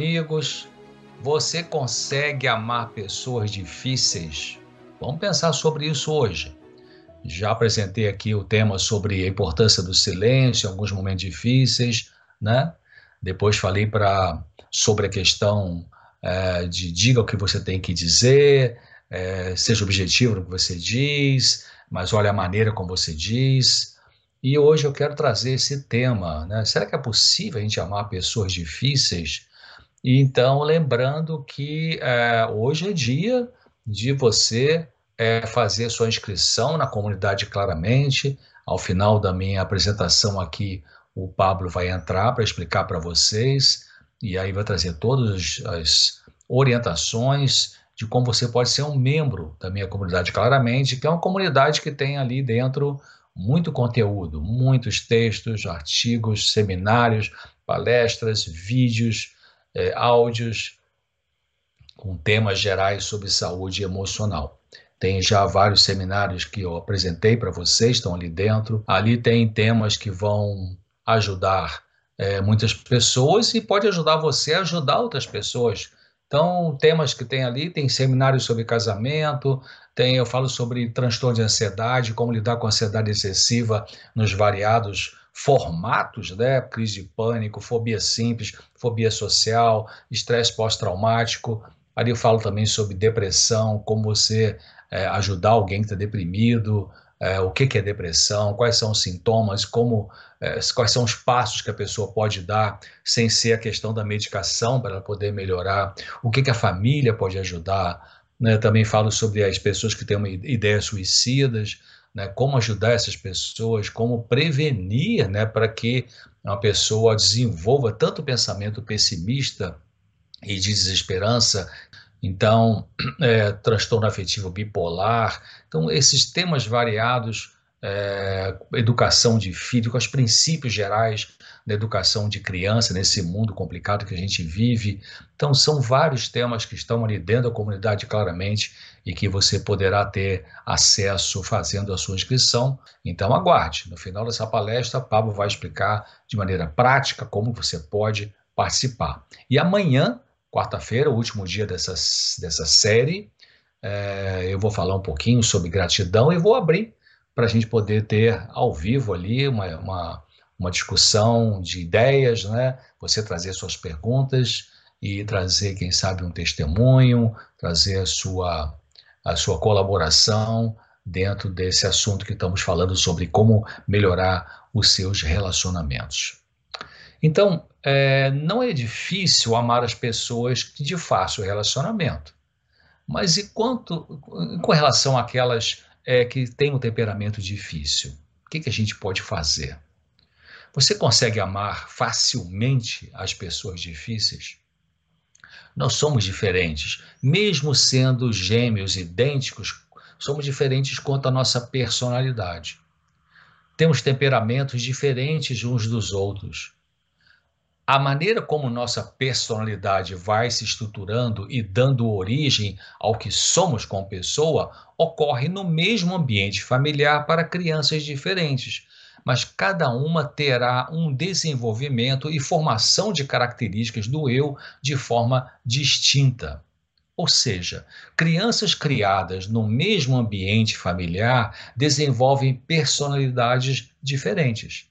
amigos. Você consegue amar pessoas difíceis? Vamos pensar sobre isso hoje. Já apresentei aqui o tema sobre a importância do silêncio em alguns momentos difíceis, né? Depois falei para sobre a questão é, de diga o que você tem que dizer, é, seja objetivo no que você diz, mas olha a maneira como você diz. E hoje eu quero trazer esse tema, né? Será que é possível a gente amar pessoas difíceis? Então, lembrando que é, hoje é dia de você é, fazer sua inscrição na comunidade claramente. Ao final da minha apresentação aqui, o Pablo vai entrar para explicar para vocês e aí vai trazer todas as orientações de como você pode ser um membro da minha comunidade claramente, que é uma comunidade que tem ali dentro muito conteúdo, muitos textos, artigos, seminários, palestras, vídeos, é, áudios com temas gerais sobre saúde emocional. Tem já vários seminários que eu apresentei para vocês, estão ali dentro. Ali tem temas que vão ajudar é, muitas pessoas e pode ajudar você a ajudar outras pessoas. Então, temas que tem ali, tem seminários sobre casamento, tem, eu falo sobre transtorno de ansiedade, como lidar com ansiedade excessiva nos variados formatos, né? Crise de pânico, fobia simples, fobia social, estresse pós-traumático. Ali eu falo também sobre depressão, como você é, ajudar alguém que está deprimido, é, o que, que, é depressão, quais são os sintomas, como, é, quais são os passos que a pessoa pode dar sem ser a questão da medicação para ela poder melhorar, o que, que a família pode ajudar. Né? Também falo sobre as pessoas que têm ideias suicidas, né? como ajudar essas pessoas, como prevenir né? para que uma pessoa desenvolva tanto pensamento pessimista e de desesperança então, é, transtorno afetivo bipolar. Então, esses temas variados, é, educação de filho, com os princípios gerais da educação de criança nesse mundo complicado que a gente vive. Então, são vários temas que estão ali dentro da comunidade claramente e que você poderá ter acesso fazendo a sua inscrição. Então, aguarde. No final dessa palestra, Pablo vai explicar de maneira prática como você pode participar. E amanhã quarta-feira, o último dia dessa, dessa série. É, eu vou falar um pouquinho sobre gratidão e vou abrir para a gente poder ter ao vivo ali uma, uma, uma, discussão de ideias, né? Você trazer suas perguntas e trazer, quem sabe, um testemunho, trazer a sua, a sua colaboração dentro desse assunto que estamos falando sobre como melhorar os seus relacionamentos. Então, é, não é difícil amar as pessoas de fácil relacionamento. Mas e quanto com relação àquelas é, que têm um temperamento difícil? O que, que a gente pode fazer? Você consegue amar facilmente as pessoas difíceis? Nós somos diferentes, mesmo sendo gêmeos idênticos, somos diferentes quanto à nossa personalidade. Temos temperamentos diferentes uns dos outros. A maneira como nossa personalidade vai se estruturando e dando origem ao que somos como pessoa ocorre no mesmo ambiente familiar para crianças diferentes, mas cada uma terá um desenvolvimento e formação de características do eu de forma distinta. Ou seja, crianças criadas no mesmo ambiente familiar desenvolvem personalidades diferentes.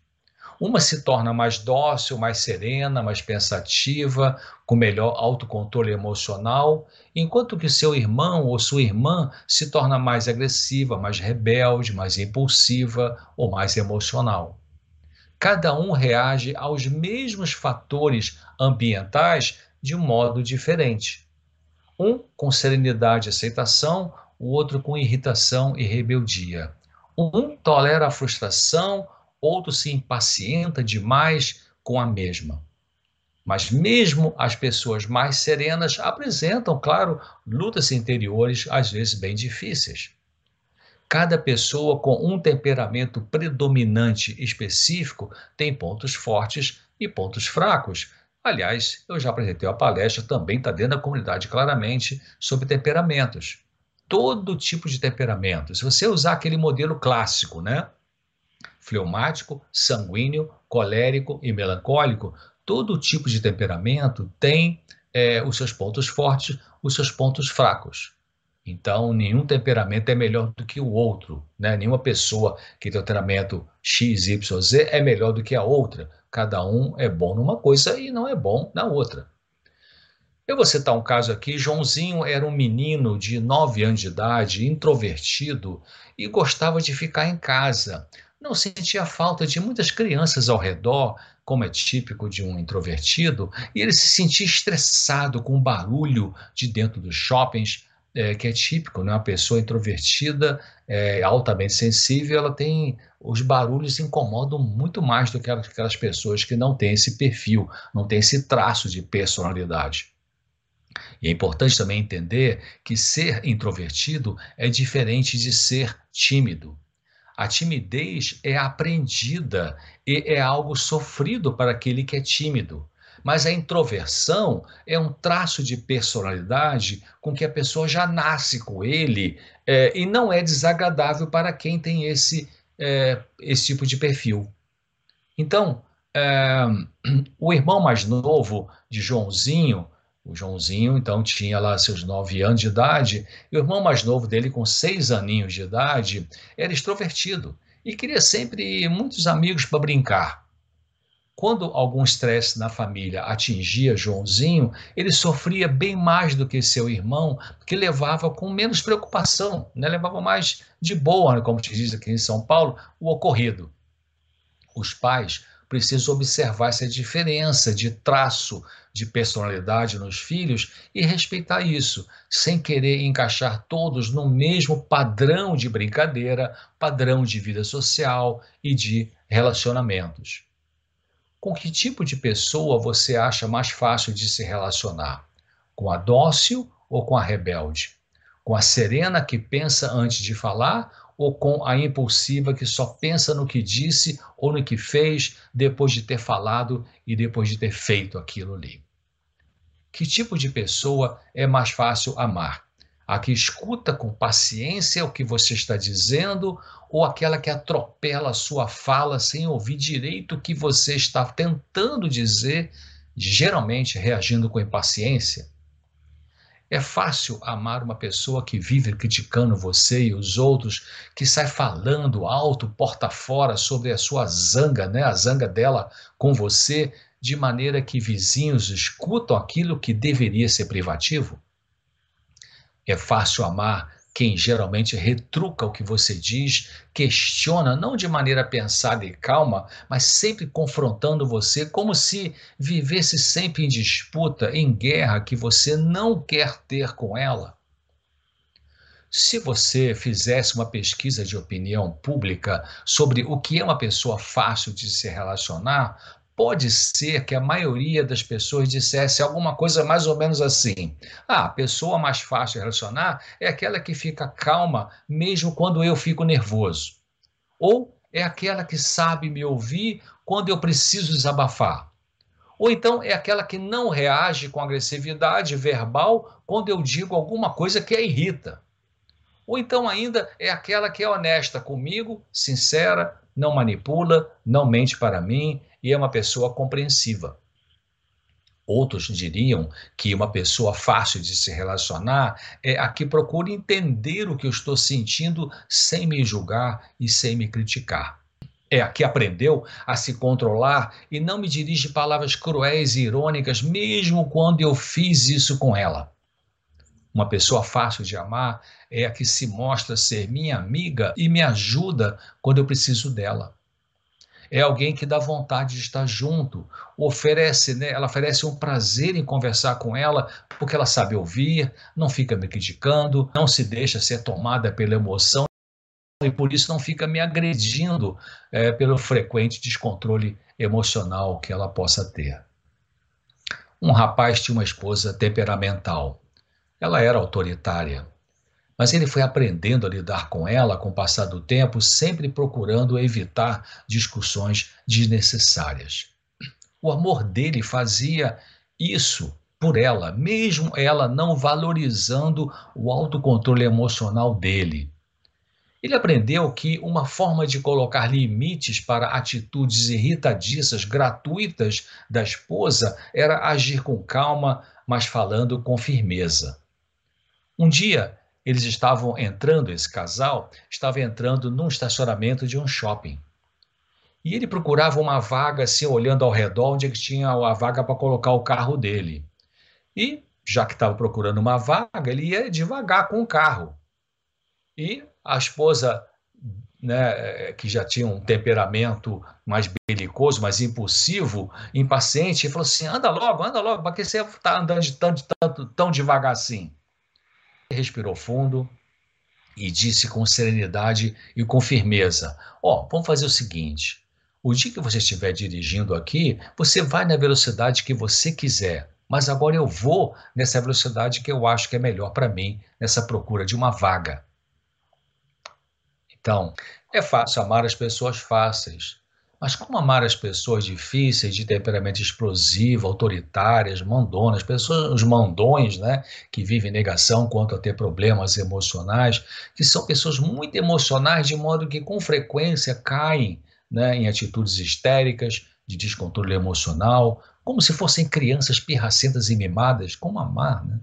Uma se torna mais dócil, mais serena, mais pensativa, com melhor autocontrole emocional, enquanto que seu irmão ou sua irmã se torna mais agressiva, mais rebelde, mais impulsiva ou mais emocional. Cada um reage aos mesmos fatores ambientais de um modo diferente. Um com serenidade e aceitação, o outro com irritação e rebeldia. Um tolera a frustração, outro se impacienta demais com a mesma. Mas mesmo as pessoas mais serenas apresentam, claro, lutas interiores às vezes bem difíceis. Cada pessoa com um temperamento predominante específico tem pontos fortes e pontos fracos. Aliás, eu já apresentei uma palestra, também está dentro da comunidade claramente, sobre temperamentos. Todo tipo de temperamento. Se você usar aquele modelo clássico, né? Fleumático, sanguíneo, colérico e melancólico, todo tipo de temperamento tem é, os seus pontos fortes, os seus pontos fracos. Então, nenhum temperamento é melhor do que o outro, né? Nenhuma pessoa que tem o temperamento X, Y, Z é melhor do que a outra. Cada um é bom numa coisa e não é bom na outra. Eu vou citar um caso aqui. Joãozinho era um menino de 9 anos de idade, introvertido e gostava de ficar em casa. Não sentia falta de muitas crianças ao redor, como é típico de um introvertido, e ele se sentia estressado com o barulho de dentro dos shoppings, é, que é típico, né? Uma pessoa introvertida, é, altamente sensível, ela tem os barulhos incomodam muito mais do que aquelas pessoas que não têm esse perfil, não têm esse traço de personalidade. E é importante também entender que ser introvertido é diferente de ser tímido. A timidez é aprendida e é algo sofrido para aquele que é tímido. Mas a introversão é um traço de personalidade com que a pessoa já nasce com ele é, e não é desagradável para quem tem esse, é, esse tipo de perfil. Então, é, o irmão mais novo de Joãozinho, o Joãozinho, então, tinha lá seus nove anos de idade, e o irmão mais novo dele, com seis aninhos de idade, era extrovertido e queria sempre muitos amigos para brincar. Quando algum estresse na família atingia Joãozinho, ele sofria bem mais do que seu irmão, que levava com menos preocupação, né? levava mais de boa, né? como te diz aqui em São Paulo, o ocorrido. Os pais precisam observar essa diferença de traço, de personalidade nos filhos e respeitar isso, sem querer encaixar todos no mesmo padrão de brincadeira, padrão de vida social e de relacionamentos. Com que tipo de pessoa você acha mais fácil de se relacionar? Com a dócil ou com a rebelde? Com a serena que pensa antes de falar ou com a impulsiva que só pensa no que disse ou no que fez depois de ter falado e depois de ter feito aquilo ali? Que tipo de pessoa é mais fácil amar? A que escuta com paciência o que você está dizendo ou aquela que atropela a sua fala sem ouvir direito o que você está tentando dizer, geralmente reagindo com impaciência? É fácil amar uma pessoa que vive criticando você e os outros, que sai falando alto, porta fora sobre a sua zanga, né? A zanga dela com você, de maneira que vizinhos escutam aquilo que deveria ser privativo? É fácil amar quem geralmente retruca o que você diz, questiona, não de maneira pensada e calma, mas sempre confrontando você, como se vivesse sempre em disputa, em guerra que você não quer ter com ela. Se você fizesse uma pesquisa de opinião pública sobre o que é uma pessoa fácil de se relacionar, pode ser que a maioria das pessoas dissesse alguma coisa mais ou menos assim: ah, a pessoa mais fácil de relacionar é aquela que fica calma mesmo quando eu fico nervoso. Ou é aquela que sabe me ouvir quando eu preciso desabafar. Ou então é aquela que não reage com agressividade verbal quando eu digo alguma coisa que a irrita. Ou então ainda é aquela que é honesta comigo, sincera, não manipula, não mente para mim e é uma pessoa compreensiva. Outros diriam que uma pessoa fácil de se relacionar é a que procura entender o que eu estou sentindo sem me julgar e sem me criticar. É a que aprendeu a se controlar e não me dirige palavras cruéis e irônicas, mesmo quando eu fiz isso com ela. Uma pessoa fácil de amar é a que se mostra ser minha amiga e me ajuda quando eu preciso dela é alguém que dá vontade de estar junto, oferece, né? Ela oferece um prazer em conversar com ela, porque ela sabe ouvir, não fica me criticando, não se deixa ser tomada pela emoção e por isso não fica me agredindo é, pelo frequente descontrole emocional que ela possa ter. Um rapaz tinha uma esposa temperamental. Ela era autoritária mas ele foi aprendendo a lidar com ela com o passar do tempo, sempre procurando evitar discussões desnecessárias. O amor dele fazia isso por ela, mesmo ela não valorizando o autocontrole emocional dele. Ele aprendeu que uma forma de colocar limites para atitudes irritadiças, gratuitas da esposa era agir com calma, mas falando com firmeza. Um dia, eles estavam entrando, esse casal estava entrando num estacionamento de um shopping. E ele procurava uma vaga, assim, olhando ao redor, onde tinha a vaga para colocar o carro dele. E, já que estava procurando uma vaga, ele ia devagar com o carro. E a esposa, né, que já tinha um temperamento mais belicoso, mais impulsivo, impaciente, falou assim: anda logo, anda logo, para que você está andando de tanto, tanto, tão devagar assim? Respirou fundo, e disse com serenidade e com firmeza: Ó, oh, vamos fazer o seguinte: o dia que você estiver dirigindo aqui, você vai na velocidade que você quiser. Mas agora eu vou nessa velocidade que eu acho que é melhor para mim, nessa procura de uma vaga. Então, é fácil amar as pessoas fáceis. Mas como amar as pessoas difíceis, de temperamento explosivo, autoritárias, mandonas, pessoas, os mandões, né, que vivem negação quanto a ter problemas emocionais, que são pessoas muito emocionais, de modo que com frequência caem né, em atitudes histéricas, de descontrole emocional, como se fossem crianças pirracentas e mimadas. Como amar, né?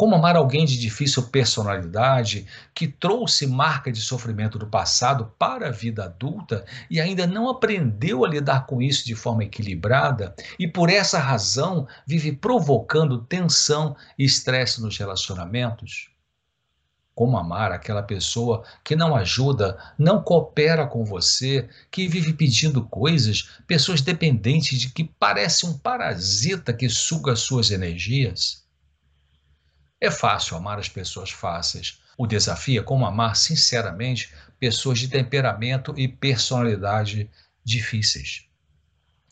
Como amar alguém de difícil personalidade, que trouxe marca de sofrimento do passado para a vida adulta e ainda não aprendeu a lidar com isso de forma equilibrada e por essa razão vive provocando tensão e estresse nos relacionamentos? Como amar aquela pessoa que não ajuda, não coopera com você, que vive pedindo coisas, pessoas dependentes de que parece um parasita que suga suas energias? É fácil amar as pessoas fáceis. O desafio é como amar sinceramente pessoas de temperamento e personalidade difíceis.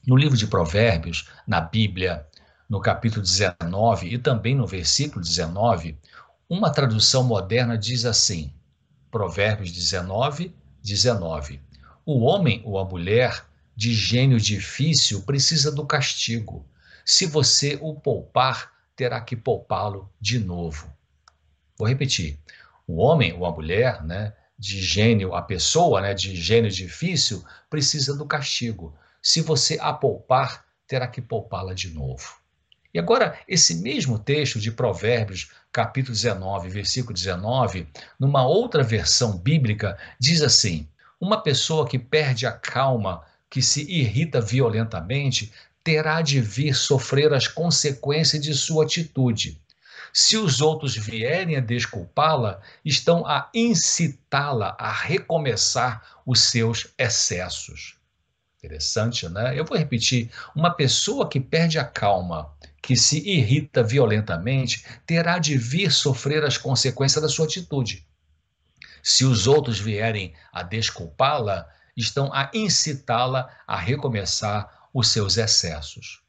No livro de Provérbios, na Bíblia, no capítulo 19 e também no versículo 19, uma tradução moderna diz assim: Provérbios 19, 19. O homem ou a mulher de gênio difícil precisa do castigo. Se você o poupar, terá que poupá-lo de novo. Vou repetir. O homem ou a mulher, né, de gênio, a pessoa, né, de gênio difícil, precisa do castigo. Se você a poupar, terá que poupá-la de novo. E agora, esse mesmo texto de Provérbios, capítulo 19, versículo 19, numa outra versão bíblica, diz assim: Uma pessoa que perde a calma, que se irrita violentamente, terá de vir sofrer as consequências de sua atitude. Se os outros vierem a desculpá-la, estão a incitá-la a recomeçar os seus excessos. Interessante, né? Eu vou repetir: uma pessoa que perde a calma, que se irrita violentamente terá de vir sofrer as consequências da sua atitude. Se os outros vierem a desculpá-la, estão a incitá-la a recomeçar os seus excessos.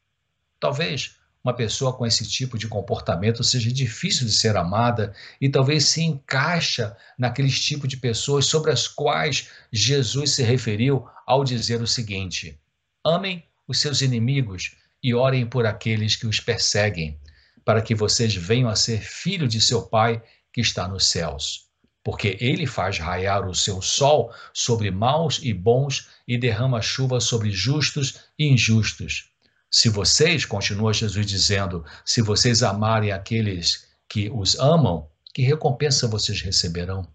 Talvez uma pessoa com esse tipo de comportamento seja difícil de ser amada e talvez se encaixa naqueles tipos de pessoas sobre as quais Jesus se referiu ao dizer o seguinte: amem os seus inimigos e orem por aqueles que os perseguem, para que vocês venham a ser filho de seu Pai que está nos céus. Porque ele faz raiar o seu sol sobre maus e bons e derrama chuva sobre justos e injustos. Se vocês, continua Jesus dizendo, se vocês amarem aqueles que os amam, que recompensa vocês receberão?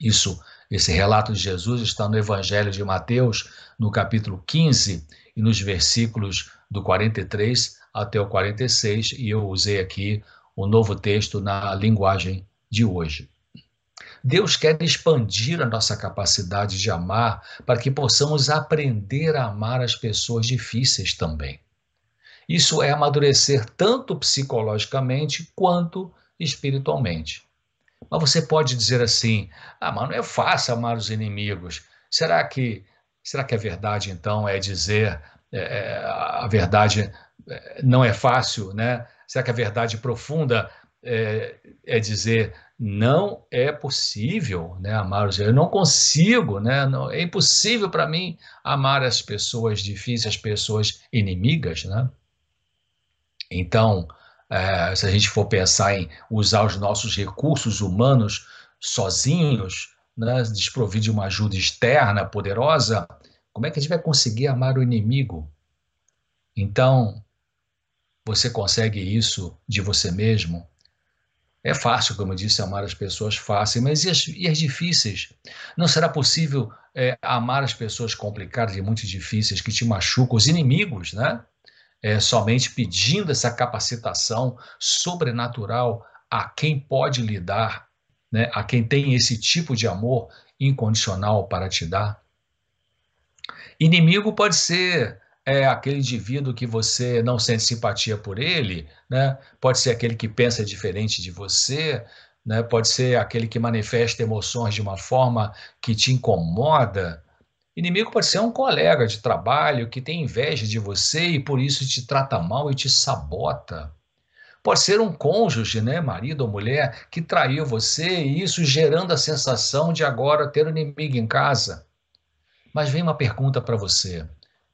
Isso, esse relato de Jesus está no Evangelho de Mateus, no capítulo 15 e nos versículos do 43 até o 46, e eu usei aqui o novo texto na linguagem de hoje. Deus quer expandir a nossa capacidade de amar para que possamos aprender a amar as pessoas difíceis também. Isso é amadurecer tanto psicologicamente quanto espiritualmente. Mas você pode dizer assim: "Ah, mas não é fácil amar os inimigos". Será que será que a verdade então é dizer é, é, a verdade é, não é fácil, né? Será que a verdade profunda é, é dizer não é possível, né, amar os eu não consigo, né? Não, é impossível para mim amar as pessoas difíceis, as pessoas inimigas, né? Então, é, se a gente for pensar em usar os nossos recursos humanos sozinhos, né, desprovido de uma ajuda externa poderosa, como é que a gente vai conseguir amar o inimigo? Então, Você consegue isso de você mesmo? É fácil, como eu disse, amar as pessoas fáceis, mas e as, e as difíceis? Não será possível é, amar as pessoas complicadas e muito difíceis que te machucam, os inimigos, né? É, somente pedindo essa capacitação sobrenatural a quem pode lhe dar, né? a quem tem esse tipo de amor incondicional para te dar. Inimigo pode ser é aquele indivíduo que você não sente simpatia por ele, né? Pode ser aquele que pensa diferente de você, né? Pode ser aquele que manifesta emoções de uma forma que te incomoda. Inimigo pode ser um colega de trabalho que tem inveja de você e por isso te trata mal e te sabota. Pode ser um cônjuge, né, marido ou mulher, que traiu você e isso gerando a sensação de agora ter um inimigo em casa. Mas vem uma pergunta para você.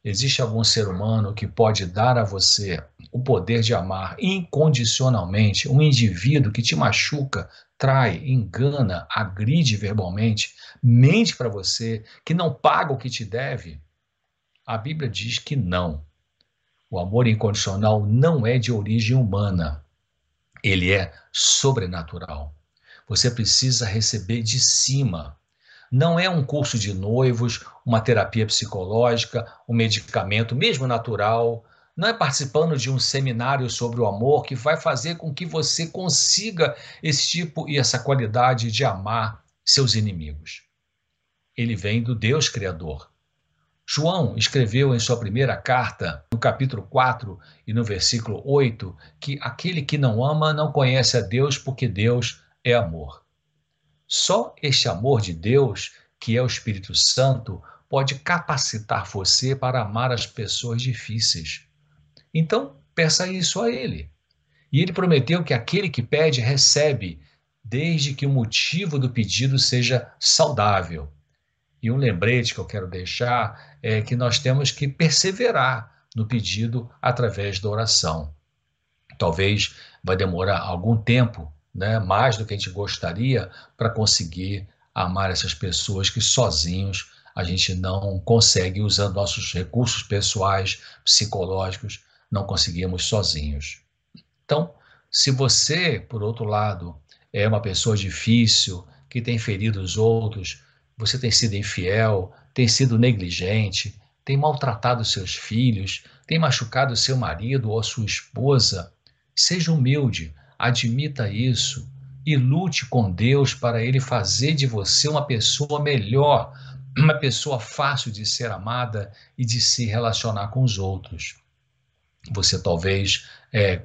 Existe algum ser humano que pode dar a você o poder de amar incondicionalmente um indivíduo que te machuca, trai, engana, agride verbalmente, mente para você, que não paga o que te deve? A Bíblia diz que não. O amor incondicional não é de origem humana. Ele é sobrenatural. Você precisa receber de cima não é um curso de noivos, uma terapia psicológica, um medicamento, mesmo natural. Não é participando de um seminário sobre o amor que vai fazer com que você consiga esse tipo e essa qualidade de amar seus inimigos. Ele vem do Deus Criador. João escreveu em sua primeira carta, no capítulo 4 e no versículo 8, que aquele que não ama não conhece a Deus porque Deus é amor. Só este amor de Deus, que é o Espírito Santo, pode capacitar você para amar as pessoas difíceis. Então, peça isso a Ele. E Ele prometeu que aquele que pede, recebe, desde que o motivo do pedido seja saudável. E um lembrete que eu quero deixar é que nós temos que perseverar no pedido através da oração. Talvez vai demorar algum tempo né, mais do que a gente gostaria, para conseguir amar essas pessoas que sozinhos a gente não consegue, usando nossos recursos pessoais, psicológicos, não conseguimos sozinhos. Então, se você, por outro lado, é uma pessoa difícil, que tem ferido os outros, você tem sido infiel, tem sido negligente, tem maltratado seus filhos, tem machucado seu marido ou sua esposa, seja humilde, admita isso e lute com Deus para Ele fazer de você uma pessoa melhor, uma pessoa fácil de ser amada e de se relacionar com os outros. Você talvez, é,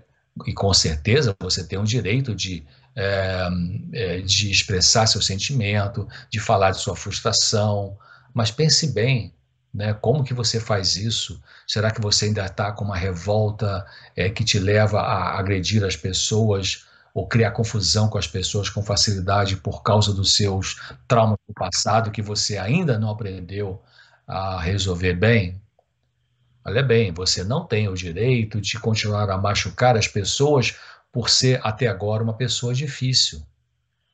e com certeza, você tem o direito de, é, é, de expressar seu sentimento, de falar de sua frustração, mas pense bem, né? Como que você faz isso? Será que você ainda está com uma revolta é, que te leva a agredir as pessoas ou criar confusão com as pessoas com facilidade por causa dos seus traumas do passado que você ainda não aprendeu a resolver bem? Olha bem, você não tem o direito de continuar a machucar as pessoas por ser até agora uma pessoa difícil.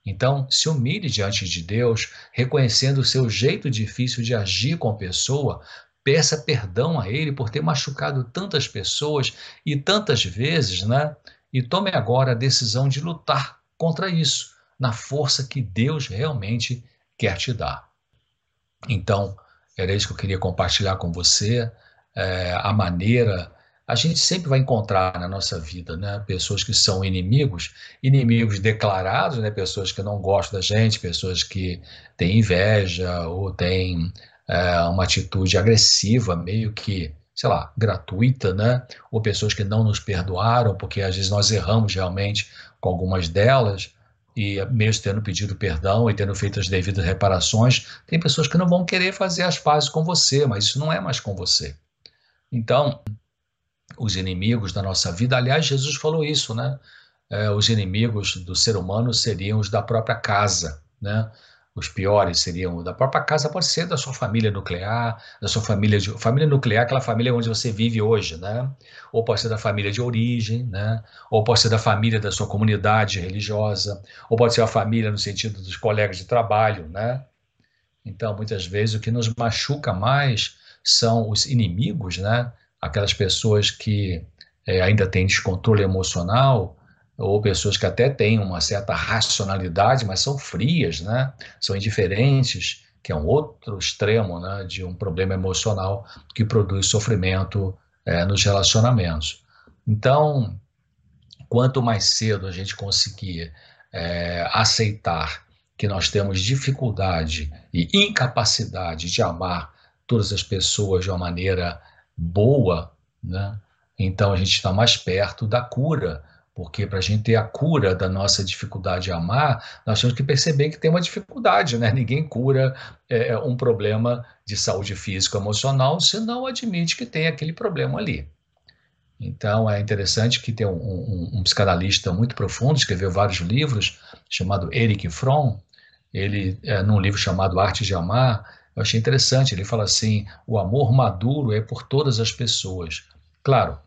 Então, se humilhe diante de Deus, reconhecendo o seu jeito difícil de agir com a pessoa, peça perdão a Ele por ter machucado tantas pessoas e tantas vezes, né? E tome agora a decisão de lutar contra isso, na força que Deus realmente quer te dar. Então, era isso que eu queria compartilhar com você, é, a maneira a gente sempre vai encontrar na nossa vida, né, pessoas que são inimigos, inimigos declarados, né, pessoas que não gostam da gente, pessoas que têm inveja ou têm é, uma atitude agressiva, meio que, sei lá, gratuita, né, ou pessoas que não nos perdoaram, porque às vezes nós erramos realmente com algumas delas, e mesmo tendo pedido perdão e tendo feito as devidas reparações, tem pessoas que não vão querer fazer as pazes com você, mas isso não é mais com você. Então, os inimigos da nossa vida. Aliás, Jesus falou isso, né? É, os inimigos do ser humano seriam os da própria casa, né? Os piores seriam da própria casa, pode ser da sua família nuclear, da sua família de família nuclear, aquela família onde você vive hoje, né? Ou pode ser da família de origem, né? Ou pode ser da família da sua comunidade religiosa, ou pode ser a família no sentido dos colegas de trabalho, né? Então, muitas vezes o que nos machuca mais são os inimigos, né? Aquelas pessoas que é, ainda têm descontrole emocional, ou pessoas que até têm uma certa racionalidade, mas são frias, né? São indiferentes, que é um outro extremo, né, de um problema emocional que produz sofrimento é, nos relacionamentos. Então, quanto mais cedo a gente conseguir é, aceitar que nós temos dificuldade e incapacidade de amar todas as pessoas de uma maneira boa, né? então a gente está mais perto da cura porque para a gente ter a cura da nossa dificuldade de amar, nós temos que perceber que tem uma dificuldade, né? Ninguém cura é, é um problema de saúde física emocional se não admite que tem aquele problema ali. Então é interessante que tem um, um, um psicanalista muito profundo, escreveu vários livros, chamado Eric Fromm. Ele, é, num livro chamado Arte de Amar, eu achei interessante. Ele fala assim: o amor maduro é por todas as pessoas. Claro,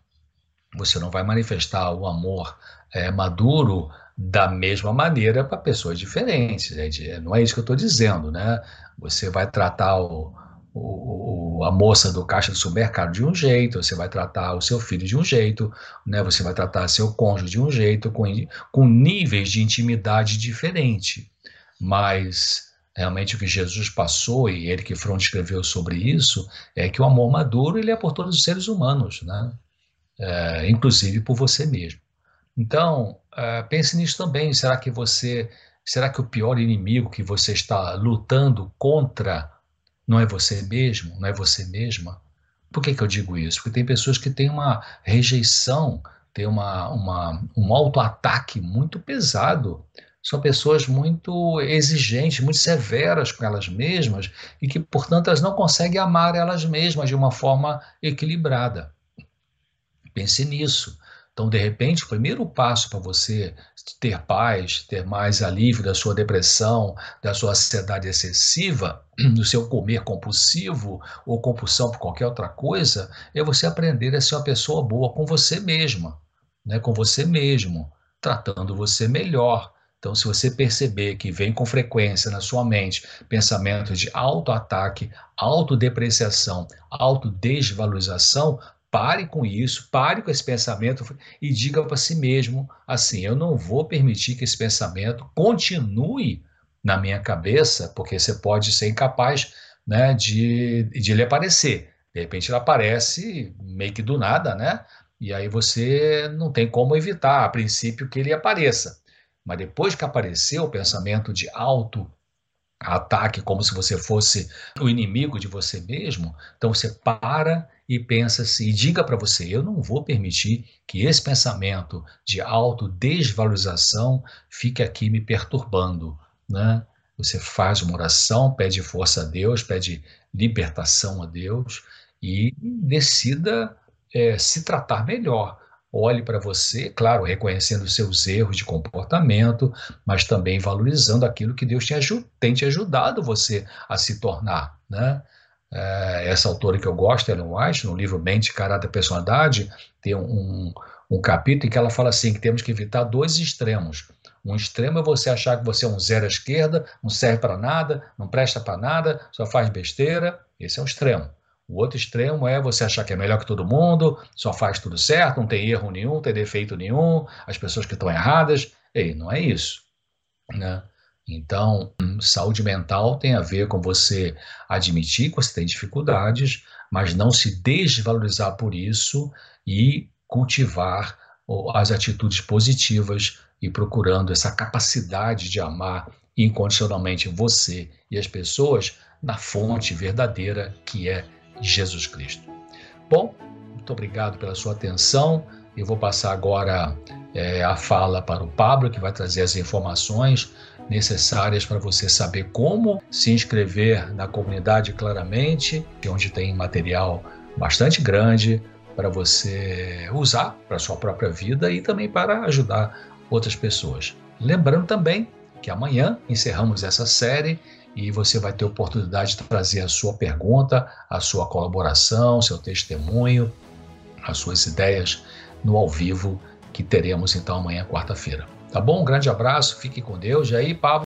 você não vai manifestar o amor é, maduro da mesma maneira para pessoas diferentes. É, não é isso que eu estou dizendo, né? Você vai tratar o, o, a moça do caixa do supermercado de um jeito, você vai tratar o seu filho de um jeito, né? Você vai tratar seu cônjuge de um jeito, com, com níveis de intimidade diferente. Mas realmente o que Jesus passou e ele que Front escreveu sobre isso é que o amor maduro ele é por todos os seres humanos, né? é, inclusive por você mesmo. Então, é, pense nisso também. Será que você, será que o pior inimigo que você está lutando contra não é você mesmo, não é você mesma? Por que, que eu digo isso? Porque tem pessoas que têm uma rejeição, têm uma, uma, um auto-ataque muito pesado. São pessoas muito exigentes, muito severas com elas mesmas e que, portanto, elas não conseguem amar elas mesmas de uma forma equilibrada. Pense nisso. Então, de repente, o primeiro passo para você ter paz, ter mais alívio da sua depressão, da sua ansiedade excessiva, do seu comer compulsivo ou compulsão por qualquer outra coisa, é você aprender a ser uma pessoa boa com você mesma, né? com você mesmo, tratando você melhor. Então, se você perceber que vem com frequência na sua mente pensamentos de auto-ataque, autodepreciação, autodesvalorização, Pare com isso, pare com esse pensamento e diga para si mesmo assim: eu não vou permitir que esse pensamento continue na minha cabeça, porque você pode ser incapaz né, de, de ele aparecer. De repente ele aparece meio que do nada, né? E aí você não tem como evitar, a princípio, que ele apareça. Mas depois que apareceu o pensamento de auto ataque como se você fosse o inimigo de você mesmo, então você para e pensa assim, e diga para você, eu não vou permitir que esse pensamento de autodesvalorização fique aqui me perturbando, né? Você faz uma oração, pede força a Deus, pede libertação a Deus e decida é, se tratar melhor olhe para você, claro, reconhecendo seus erros de comportamento, mas também valorizando aquilo que Deus te tem te ajudado você a se tornar, né? É, essa autora que eu gosto, Ellen White, no livro Mente, Caráter e Personalidade, tem um, um capítulo em que ela fala assim, que temos que evitar dois extremos. Um extremo é você achar que você é um zero à esquerda, não serve para nada, não presta para nada, só faz besteira. Esse é um extremo. O outro extremo é você achar que é melhor que todo mundo, só faz tudo certo, não tem erro nenhum, não tem defeito nenhum, as pessoas que estão erradas. Ei, não é isso. Né? Então, saúde mental tem a ver com você admitir que você tem dificuldades, mas não se desvalorizar por isso e cultivar as atitudes positivas e procurando essa capacidade de amar incondicionalmente você e as pessoas na fonte verdadeira que é Jesus Cristo. Bom, muito obrigado pela sua atenção. Eu vou passar agora é, a fala para o Pablo, que vai trazer as informações necessárias para você saber como se inscrever na comunidade claramente, onde tem material bastante grande para você usar para sua própria vida e também para ajudar outras pessoas. Lembrando também que amanhã encerramos essa série e você vai ter oportunidade de trazer a sua pergunta, a sua colaboração, seu testemunho, as suas ideias no ao vivo que teremos então amanhã, quarta-feira. Tá bom? Um grande abraço, fique com Deus. E aí, Pablo.